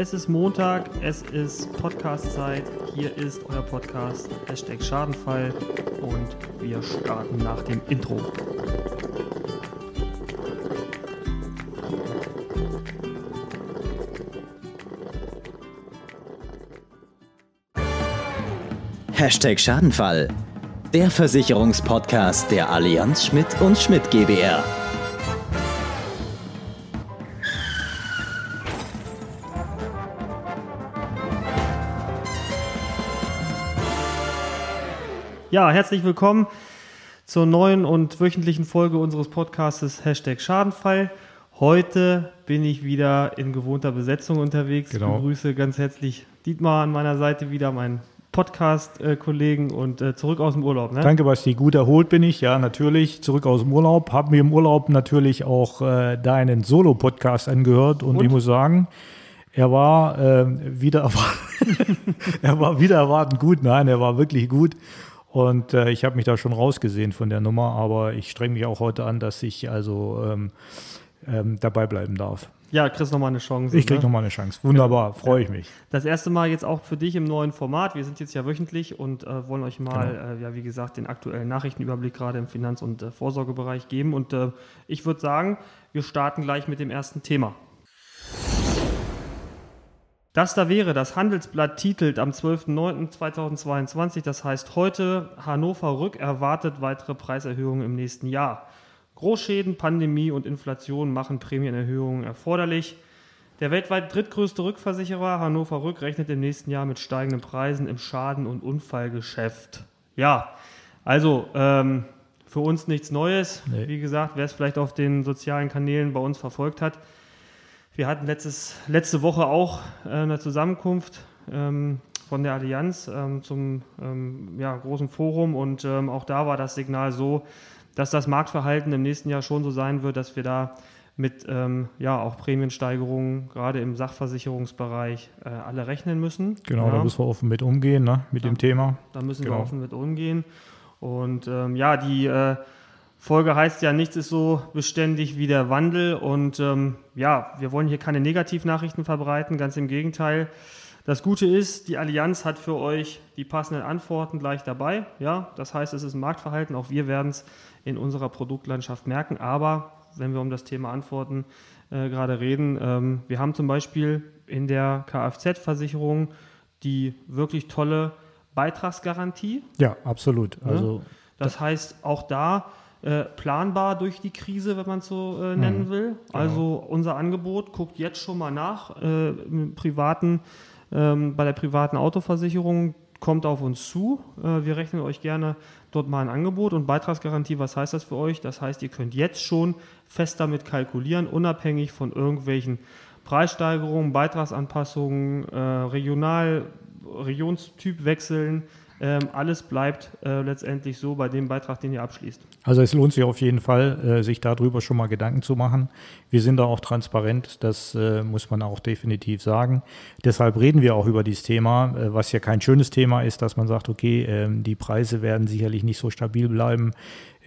Es ist Montag, es ist Podcast-Zeit. Hier ist euer Podcast, Hashtag Schadenfall. Und wir starten nach dem Intro. Hashtag Schadenfall. Der Versicherungspodcast der Allianz Schmidt und Schmidt GbR. Ja, herzlich willkommen zur neuen und wöchentlichen Folge unseres Podcastes Hashtag Schadenfall. Heute bin ich wieder in gewohnter Besetzung unterwegs. Genau. Ich begrüße ganz herzlich Dietmar an meiner Seite wieder, meinen Podcast-Kollegen und äh, zurück aus dem Urlaub. Ne? Danke, Basti. Gut erholt bin ich, ja, natürlich. Zurück aus dem Urlaub. Haben mir im Urlaub natürlich auch äh, deinen Solo-Podcast angehört und, Und? ich muss sagen, er war äh, wieder er war wieder erwartend gut. Nein, er war wirklich gut. Und äh, ich habe mich da schon rausgesehen von der Nummer, aber ich strenge mich auch heute an, dass ich also ähm, ähm, dabei bleiben darf. Ja, kriegst nochmal eine Chance. Ich kriege ne? nochmal eine Chance. Wunderbar, freue ich mich. Das erste Mal jetzt auch für dich im neuen Format. Wir sind jetzt ja wöchentlich und äh, wollen euch mal, Genau. äh, ja, wie gesagt, den aktuellen Nachrichtenüberblick gerade im Finanz- und äh, Vorsorgebereich geben. Und äh, ich würde sagen, wir starten gleich mit dem ersten Thema. Das da wäre, das Handelsblatt titelt am 12.09.2022, das heißt heute, Hannover Rück erwartet weitere Preiserhöhungen im nächsten Jahr. Großschäden, Pandemie und Inflation machen Prämienerhöhungen erforderlich. Der weltweit drittgrößte Rückversicherer Hannover Rück rechnet im nächsten Jahr mit steigenden Preisen im Schaden- und Unfallgeschäft. Ja, also ähm, für uns nichts Neues. Nee. Wie gesagt, wer es vielleicht auf den sozialen Kanälen bei uns verfolgt hat, wir hatten letztes, letzte Woche auch äh, eine Zusammenkunft ähm, von der Allianz ähm, zum ähm, ja, großen Forum und auch da war das Signal so, dass das Marktverhalten im nächsten Jahr schon so sein wird, dass wir da mit ähm, ja, auch Prämiensteigerungen gerade im Sachversicherungsbereich äh, alle rechnen müssen. Genau, ja. da müssen wir offen mit umgehen, ne, mit Ja. dem Thema. Da müssen wir Genau. offen mit umgehen. Und ähm, ja, die äh, Folge heißt ja, nichts ist so beständig wie der Wandel. Und ähm, ja, wir wollen hier keine Negativnachrichten verbreiten, ganz im Gegenteil. Das Gute ist, die Allianz hat für euch die passenden Antworten gleich dabei. Ja, das heißt, es ist ein Marktverhalten. Auch wir werden es in unserer Produktlandschaft merken. Aber wenn wir um das Thema Antworten äh, gerade reden, ähm, wir haben zum Beispiel in der Kfz-Versicherung die wirklich tolle Beitragsgarantie. Ja, absolut. Also Das heißt, auch da äh, planbar durch die Krise, wenn man es so äh, nennen will. Also unser Angebot, guckt jetzt schon mal nach. Äh, im privaten, ähm, bei der privaten Autoversicherung kommt auf uns zu. Äh, wir rechnen euch gerne dort mal ein Angebot und Beitragsgarantie. Was heißt das für euch? Das heißt, ihr könnt jetzt schon fest damit kalkulieren, unabhängig von irgendwelchen Preissteigerungen, Beitragsanpassungen, äh, Regional, Regionstyp wechseln. Ähm, alles bleibt äh, letztendlich so bei dem Beitrag, den ihr abschließt. Also es lohnt sich auf jeden Fall, äh, sich darüber schon mal Gedanken zu machen. Wir sind da auch transparent, das äh, muss man auch definitiv sagen. Deshalb reden wir auch über dieses Thema, äh, was ja kein schönes Thema ist, dass man sagt, okay, ähm, die Preise werden sicherlich nicht so stabil bleiben,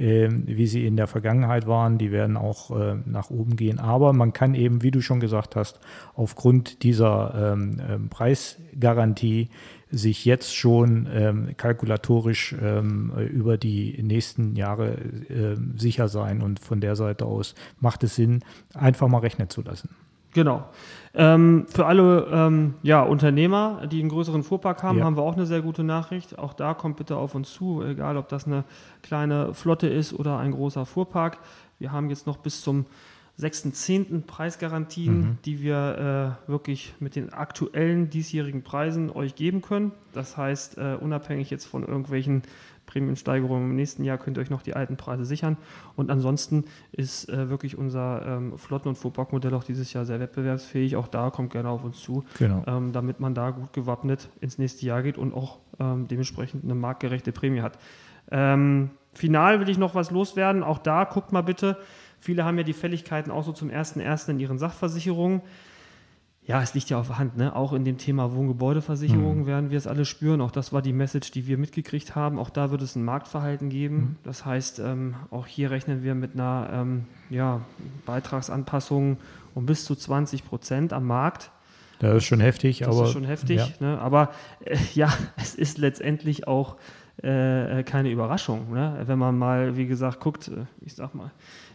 wie sie in der Vergangenheit waren. Die werden auch äh, nach oben gehen. Aber man kann eben, wie du schon gesagt hast, aufgrund dieser ähm, ähm, Preisgarantie sich jetzt schon ähm, kalkulatorisch ähm, äh, über die nächsten Jahre ähm, sicher sein. Und von der Seite aus macht es Sinn, einfach mal rechnen zu lassen. Genau. Ähm, für alle ähm, ja, Unternehmer, die einen größeren Fuhrpark haben, Ja. haben wir auch eine sehr gute Nachricht. Auch da kommt bitte auf uns zu, egal ob das eine kleine Flotte ist oder ein großer Fuhrpark. Wir haben jetzt noch bis zum 6.10. Preisgarantien, die wir äh, wirklich mit den aktuellen diesjährigen Preisen euch geben können. Das heißt, äh, unabhängig jetzt von irgendwelchen Prämiensteigerungen im nächsten Jahr könnt ihr euch noch die alten Preise sichern. Und ansonsten ist äh, wirklich unser ähm, Flotten- und Fuhrparkmodell auch dieses Jahr sehr wettbewerbsfähig. Auch da kommt gerne auf uns zu, Genau. ähm, damit man da gut gewappnet ins nächste Jahr geht und auch ähm, dementsprechend eine marktgerechte Prämie hat. Ähm, final will ich noch was loswerden. Auch da guckt mal bitte. Viele haben ja die Fälligkeiten auch so zum 1.1. in ihren Sachversicherungen. Ja, es liegt ja auf der Hand, ne? Auch in dem Thema Wohngebäudeversicherung werden wir es alle spüren. Auch das war die Message, die wir mitgekriegt haben. Auch da wird es ein Marktverhalten geben. Das heißt, ähm, auch hier rechnen wir mit einer ähm, ja, Beitragsanpassung um bis zu 20 Prozent am Markt. Das ist schon heftig, das aber. ist schon heftig, ja. ne? aber äh, ja, es ist letztendlich auch äh, keine Überraschung. Ne? Wenn man mal, wie gesagt, guckt, äh, ich sag mal,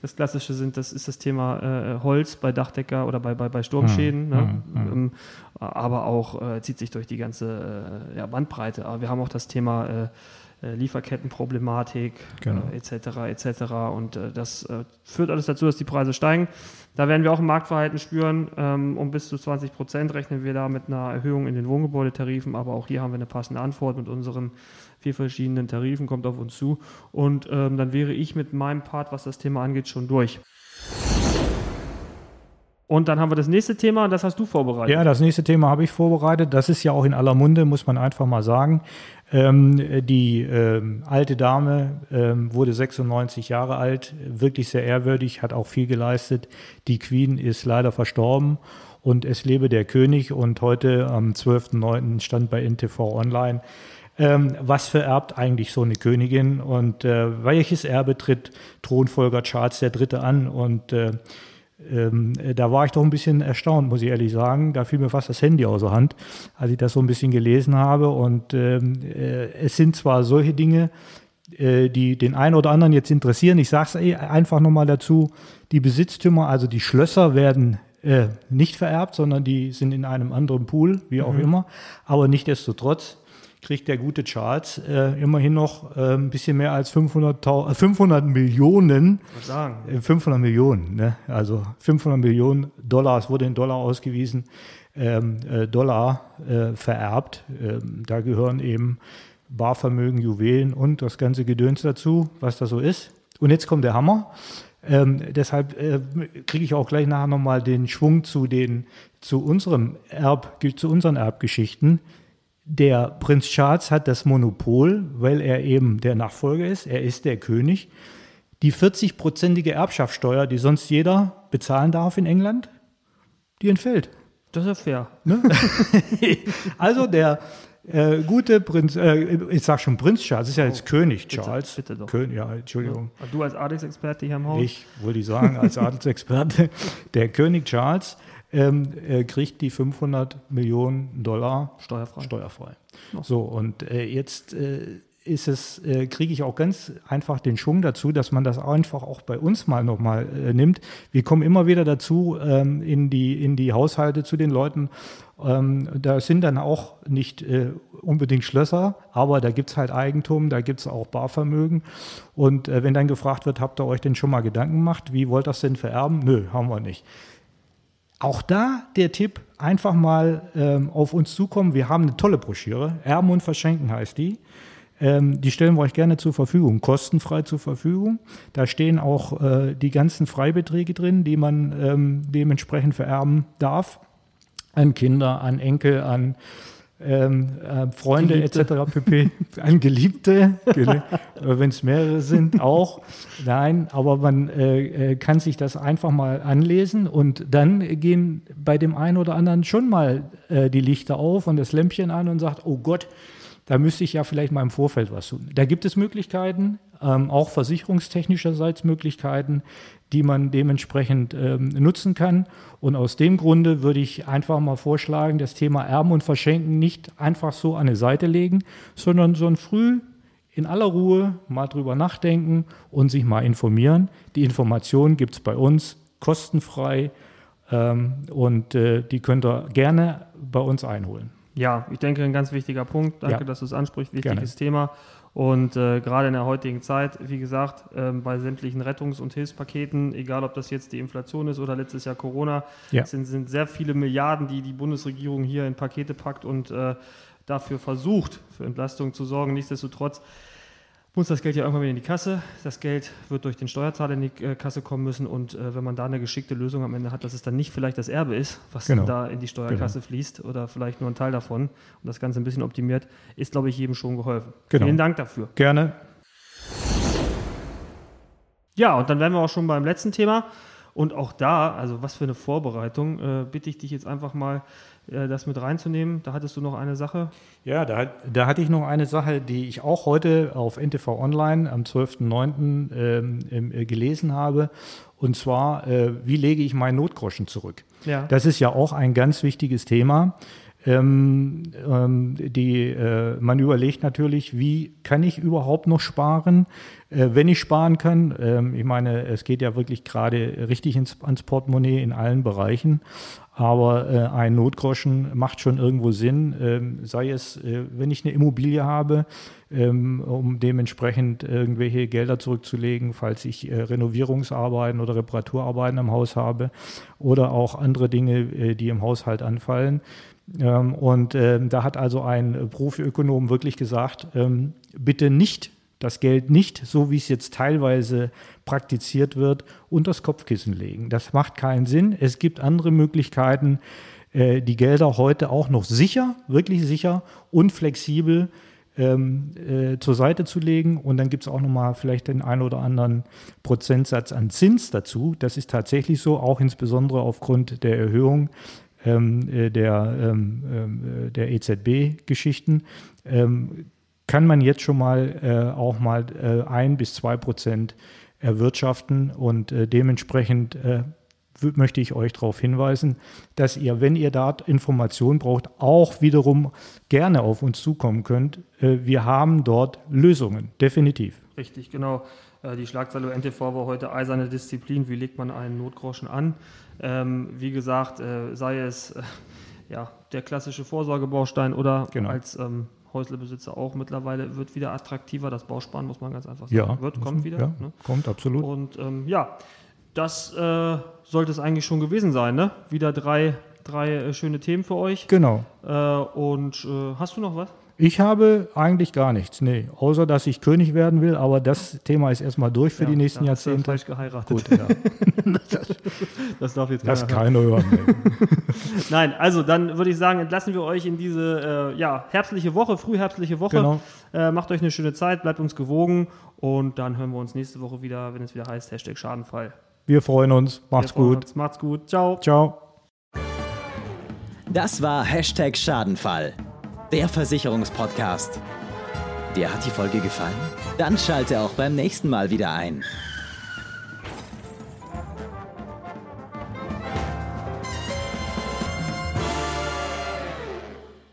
das Klassische sind, das ist das Thema äh, Holz bei Dachdecker oder bei, bei, bei Sturmschäden, Hm, ne? hm, hm. Ähm, aber auch äh, zieht sich durch die ganze äh, ja, Bandbreite. Aber wir haben auch das Thema äh, äh, Lieferkettenproblematik Genau. äh, etc. etc. Und äh, das äh, führt alles dazu, dass die Preise steigen. Da werden wir auch ein Marktverhalten spüren. Ähm, um bis zu 20 Prozent rechnen wir da mit einer Erhöhung in den Wohngebäudetarifen. Aber auch hier haben wir eine passende Antwort mit unseren vier verschiedenen Tarifen, kommt auf uns zu. Und ähm, dann wäre ich mit meinem Part, was das Thema angeht, schon durch. Und dann haben wir das nächste Thema, und das hast du vorbereitet. Ja, das nächste Thema habe ich vorbereitet. Das ist ja auch in aller Munde, muss man einfach mal sagen. Ähm, die ähm, alte Dame ähm, wurde 96 Jahre alt, wirklich sehr ehrwürdig, hat auch viel geleistet. Die Queen ist leider verstorben und es lebe der König. Und heute am 12.09. stand bei NTV Online, ähm, was vererbt eigentlich so eine Königin und äh, welches Erbe tritt Thronfolger Charles III. an? Und äh, ähm, äh, da war ich doch ein bisschen erstaunt, muss ich ehrlich sagen. Da fiel mir fast das Handy aus der Hand, als ich das so ein bisschen gelesen habe. Und ähm, äh, es sind zwar solche Dinge, äh, die den einen oder anderen jetzt interessieren. Ich sage es einfach nochmal dazu. Die Besitztümer, also die Schlösser werden äh, nicht vererbt, sondern die sind in einem anderen Pool, wie auch immer. Aber nichtdestotrotz kriegt der gute Charles äh, immerhin noch äh, ein bisschen mehr als 500, 500 Millionen Was sagen? äh, 500 Millionen, ne? also 500 Millionen Dollar, es wurde in Dollar ausgewiesen, ähm, äh, Dollar äh, vererbt. Ähm, da gehören eben Barvermögen, Juwelen und das ganze Gedöns dazu, was da so ist. Und jetzt kommt der Hammer. Ähm, deshalb äh, kriege ich auch gleich nachher nochmal den Schwung zu, den, zu, unserem Erb, zu unseren Erbgeschichten. Der Prinz Charles hat das Monopol, weil er eben der Nachfolger ist. Er ist der König. Die 40-prozentige Erbschaftssteuer, die sonst jeder bezahlen darf in England, die entfällt. Das ist ja fair. Also der äh, gute Prinz, äh, ich sag schon Prinz Charles, ist ja jetzt König bitte, Charles. bitte doch. Kön ja, Entschuldigung. Du als Adelsexperte hier im Haus? Ich wollte ich sagen, als Adelsexperte, der König Charles ähm, äh, kriegt die 500 Millionen Dollar Steuerfrei. steuerfrei. So, und äh, jetzt äh, ist es, äh, kriege ich auch ganz einfach den Schwung dazu, dass man das einfach auch bei uns mal nochmal äh, nimmt. Wir kommen immer wieder dazu ähm, in, die, in die Haushalte zu den Leuten. Ähm, da sind dann auch nicht äh, unbedingt Schlösser, aber da gibt es halt Eigentum, da gibt es auch Barvermögen. Und äh, wenn dann gefragt wird, habt ihr euch denn schon mal Gedanken gemacht, wie wollt ihr das denn vererben? Nö, haben wir nicht. Auch da der Tipp, einfach mal ähm, auf uns zukommen. Wir haben eine tolle Broschüre, Erben und Verschenken heißt die. Ähm, die stellen wir euch gerne zur Verfügung, kostenfrei zur Verfügung. Da stehen auch äh, die ganzen Freibeträge drin, die man ähm, dementsprechend vererben darf. An Kinder, an Enkel, an ähm, äh, Freunde etc. pp. An Geliebte, wenn es mehrere sind, auch. Nein, aber man äh, äh, kann sich das einfach mal anlesen und dann gehen bei dem einen oder anderen schon mal äh, die Lichter auf und das Lämpchen an und sagt, oh Gott, da müsste ich ja vielleicht mal im Vorfeld was tun. Da gibt es Möglichkeiten, ähm, auch versicherungstechnischerseits Möglichkeiten, die man dementsprechend ähm, nutzen kann. Und aus dem Grunde würde ich einfach mal vorschlagen, das Thema Erben und Verschenken nicht einfach so an die Seite legen, sondern so ein früh in aller Ruhe mal drüber nachdenken und sich mal informieren. Die Informationen gibt es bei uns kostenfrei ähm, und äh, die könnt ihr gerne bei uns einholen. Ja, ich denke, ein ganz wichtiger Punkt. Danke, Ja. dass du es ansprichst. Gerne. Wichtiges Thema. Und äh, gerade in der heutigen Zeit, wie gesagt, ähm, bei sämtlichen Rettungs- und Hilfspaketen, egal ob das jetzt die Inflation ist oder letztes Jahr Corona, Ja. sind, sind sehr viele Milliarden, die die Bundesregierung hier in Pakete packt und äh, dafür versucht, für Entlastung zu sorgen. Nichtsdestotrotz muss das Geld ja irgendwann wieder in die Kasse. Das Geld wird durch den Steuerzahler in die äh, Kasse kommen müssen. Und äh, wenn man da eine geschickte Lösung am Ende hat, dass es dann nicht vielleicht das Erbe ist, was Genau. da in die Steuerkasse fließt oder vielleicht nur ein Teil davon und das Ganze ein bisschen optimiert, ist, glaube ich, jedem schon geholfen. Genau. Vielen Dank dafür. Gerne. Ja, und dann wären wir auch schon beim letzten Thema. Und auch da, also was für eine Vorbereitung, äh, bitte ich dich jetzt einfach mal, das mit reinzunehmen. Da hattest du noch eine Sache. Ja, da, da hatte ich noch eine Sache, die ich auch heute auf NTV Online am 12.09. Ähm, äh, gelesen habe. Und zwar, äh, wie lege ich meinen Notgroschen zurück? Ja. Das ist ja auch ein ganz wichtiges Thema. Ähm, ähm, die, äh, man überlegt natürlich, wie kann ich überhaupt noch sparen, äh, wenn ich sparen kann. Ähm, ich meine, es geht ja wirklich gerade richtig ins, ans Portemonnaie in allen Bereichen. Aber äh, ein Notgroschen macht schon irgendwo Sinn, ähm, sei es, äh, wenn ich eine Immobilie habe, ähm, um dementsprechend irgendwelche Gelder zurückzulegen, falls ich äh, Renovierungsarbeiten oder Reparaturarbeiten im Haus habe oder auch andere Dinge, äh, die im Haushalt anfallen. Ähm, und ähm, da hat also ein Profiökonom wirklich gesagt, ähm, bitte nicht das Geld nicht, so wie es jetzt teilweise praktiziert wird, unter das Kopfkissen legen. Das macht keinen Sinn. Es gibt andere Möglichkeiten, äh, die Gelder heute auch noch sicher, wirklich sicher und flexibel ähm, äh, zur Seite zu legen. Und dann gibt es auch nochmal vielleicht den einen oder anderen Prozentsatz an Zins dazu. Das ist tatsächlich so, auch insbesondere aufgrund der Erhöhung ähm, äh, der, ähm, ähm der EZB-Geschichten. Ähm, kann man jetzt schon mal äh, auch mal äh, ein bis zwei Prozent erwirtschaften und äh, dementsprechend äh, möchte ich euch darauf hinweisen, dass ihr, wenn ihr da Informationen braucht, auch wiederum gerne auf uns zukommen könnt. Äh, wir haben dort Lösungen, definitiv. Richtig, genau. Äh, die Schlagzeile NTV war heute eiserne Disziplin. Wie legt man einen Notgroschen an? Ähm, wie gesagt, sei es ja, der klassische Vorsorgebaustein oder genau. als ähm, Häuslebesitzer auch mittlerweile wird wieder attraktiver. Das Bausparen muss man ganz einfach sagen. Ja, wird, kommt wieder. Ja, ne? Kommt absolut. Und ähm, ja, das äh, sollte es eigentlich schon gewesen sein. Ne? Wieder drei, drei äh, schöne Themen für euch. Genau. Äh, und äh, hast du noch was? Ich habe eigentlich gar nichts, nee. Außer, dass ich König werden will, aber das Thema ist erstmal durch für ja, die nächsten Jahrzehnte. falsch geheiratet. Gut, ja. das darf jetzt das keiner hören. Nein, also dann würde ich sagen, entlassen wir euch in diese äh, ja, herbstliche Woche, frühherbstliche Woche. Genau. Äh, macht euch eine schöne Zeit, bleibt uns gewogen und dann hören wir uns nächste Woche wieder, wenn es wieder heißt, Hashtag Schadenfall. Wir freuen uns. Macht's freuen gut. Uns. Macht's gut. Ciao. Ciao. Das war Hashtag Schadenfall der Versicherungspodcast. Dir hat die Folge gefallen? Dann schalte auch beim nächsten Mal wieder ein.